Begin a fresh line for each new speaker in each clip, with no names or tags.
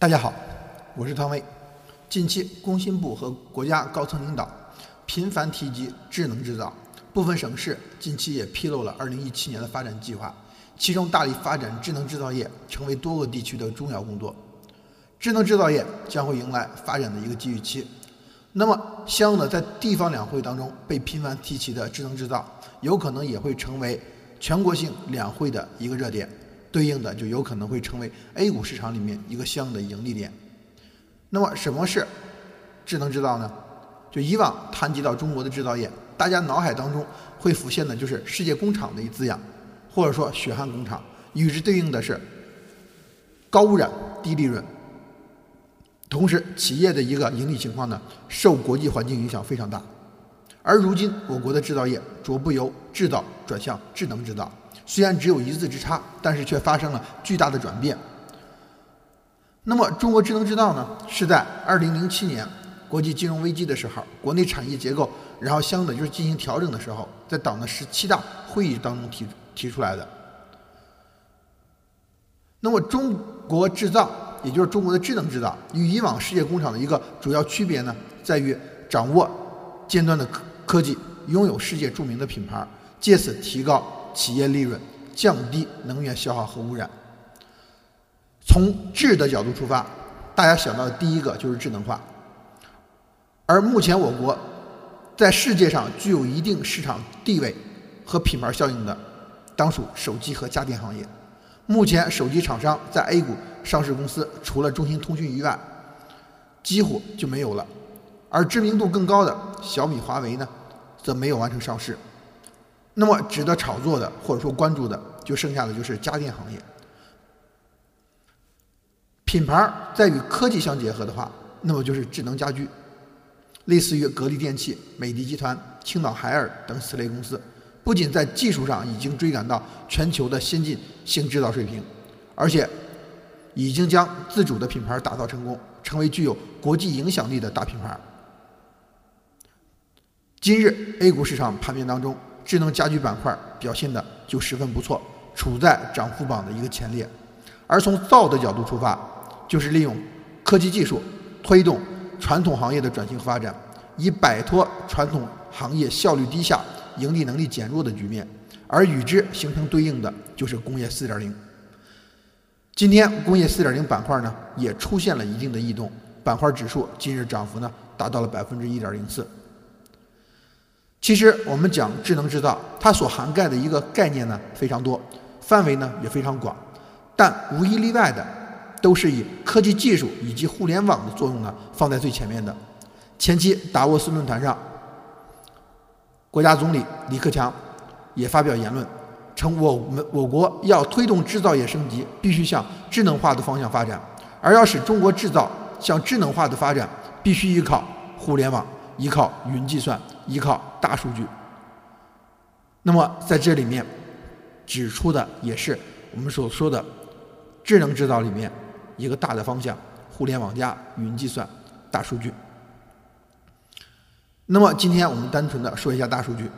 大家好，我是汤威。近期，工信部和国家高层领导频繁提及智能制造，部分省市近期也披露了2017年的发展计划，其中大力发展智能制造业成为多个地区的重要工作。智能制造业将会迎来发展的一个机遇期。那么，相应的在地方两会当中被频繁提起的智能制造，有可能也会成为全国性两会的一个热点。对应的就有可能会成为 A 股市场里面一个相应的盈利点。那么什么是智能制造呢？就以往谈及到中国的制造业，大家脑海当中会浮现的就是世界工厂的一字样，或者说血汗工厂，与之对应的是高污染、低利润，同时企业的一个盈利情况呢，受国际环境影响非常大。而如今我国的制造业逐步由制造转向智能制造。虽然只有一字之差，但是却发生了巨大的转变。那么，中国智能制造呢？是在二零零七年国际金融危机的时候，国内产业结构然后相应的就是进行调整的时候，在党的十七大会议当中提提出来的。那么，中国制造，也就是中国的智能制造，与以往世界工厂的一个主要区别呢，在于掌握尖端的科技，拥有世界著名的品牌，借此提高。企业利润，降低能源消耗和污染。从智的角度出发，大家想到的第一个就是智能化。而目前我国在世界上具有一定市场地位和品牌效应的，当属手机和家电行业。目前手机厂商在 A 股上市公司，除了中兴通讯以外，几乎就没有了。而知名度更高的小米、华为呢，则没有完成上市。那么值得炒作的或者说关注的，就剩下的就是家电行业。品牌儿在与科技相结合的话，那么就是智能家居，类似于格力电器、美的集团、青岛海尔等此类公司，不仅在技术上已经追赶到全球的先进性制造水平，而且已经将自主的品牌打造成功，成为具有国际影响力的大品牌儿。今日 A 股市场盘面当中。智能家居板块表现的就十分不错，处在涨幅榜的一个前列。而从造的角度出发，就是利用科技技术推动传统行业的转型发展，以摆脱传统行业效率低下、盈利能力减弱的局面。而与之形成对应的就是工业四点零。今天工业四点零板块呢也出现了一定的异动，板块指数今日涨幅呢达到了百分之一点零四。其实我们讲智能制造，它所涵盖的一个概念呢非常多，范围呢也非常广，但无一例外的都是以科技技术以及互联网的作用呢放在最前面的。前期达沃斯论坛上，国家总理李克强也发表言论，称我们我国要推动制造业升级，必须向智能化的方向发展，而要使中国制造向智能化的发展，必须依靠互联网。依靠云计算，依靠大数据。那么在这里面指出的也是我们所说的智能制造里面一个大的方向：互联网加云计算、大数据。那么今天我们单纯的说一下大数据。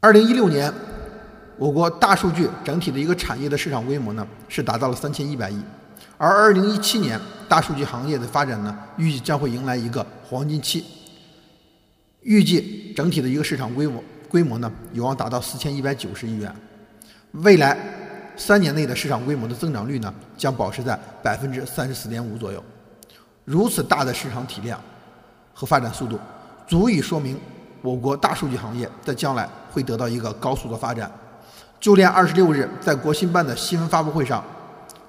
二零一六年，我国大数据整体的一个产业的市场规模呢是达到了三千一百亿。而二零一七年，大数据行业的发展呢，预计将会迎来一个黄金期。预计整体的一个市场规模规模呢，有望达到四千一百九十亿元。未来三年内的市场规模的增长率呢，将保持在百分之三十四点五左右。如此大的市场体量和发展速度，足以说明我国大数据行业在将来会得到一个高速的发展。就连二十六日在国新办的新闻发布会上。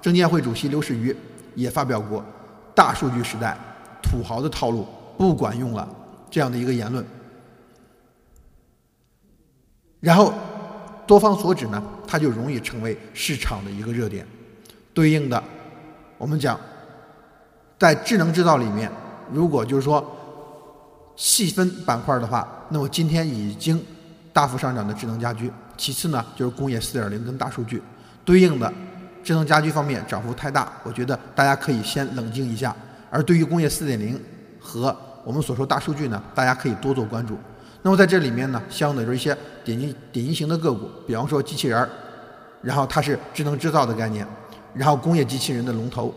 证监会主席刘士余也发表过“大数据时代，土豪的套路不管用了”这样的一个言论。然后多方所指呢，它就容易成为市场的一个热点。对应的，我们讲，在智能制造里面，如果就是说细分板块的话，那么今天已经大幅上涨的智能家居，其次呢就是工业四点零跟大数据对应的。智能家居方面涨幅太大，我觉得大家可以先冷静一下。而对于工业四点零和我们所说大数据呢，大家可以多做关注。那么在这里面呢，相应的就是一些典型典型型的个股，比方说机器人儿，然后它是智能制造的概念，然后工业机器人的龙头，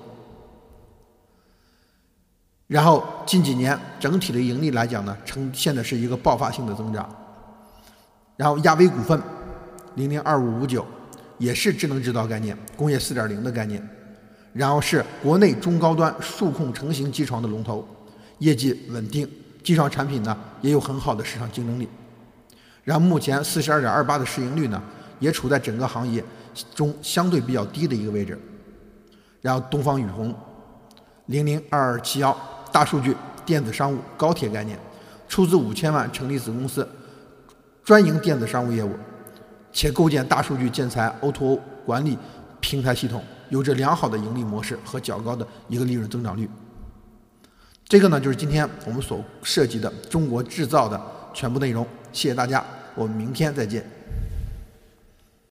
然后近几年整体的盈利来讲呢，呈现的是一个爆发性的增长。然后亚威股份，零零二五五九，也是智能制造概念、工业四点零的概念。然后是国内中高端数控成型机床的龙头，业绩稳定，机床产品呢也有很好的市场竞争力。然后目前四十二点二八的市盈率呢，也处在整个行业中相对比较低的一个位置。然后东方雨虹，零零二二七幺。大数据、电子商务、高铁概念，出资五千万成立子公司，专营电子商务业务，且构建大数据建材 O2O 管理平台系统，有着良好的盈利模式和较高的一个利润增长率。这个呢，就是今天我们所涉及的中国制造的全部内容。谢谢大家，我们明天再见。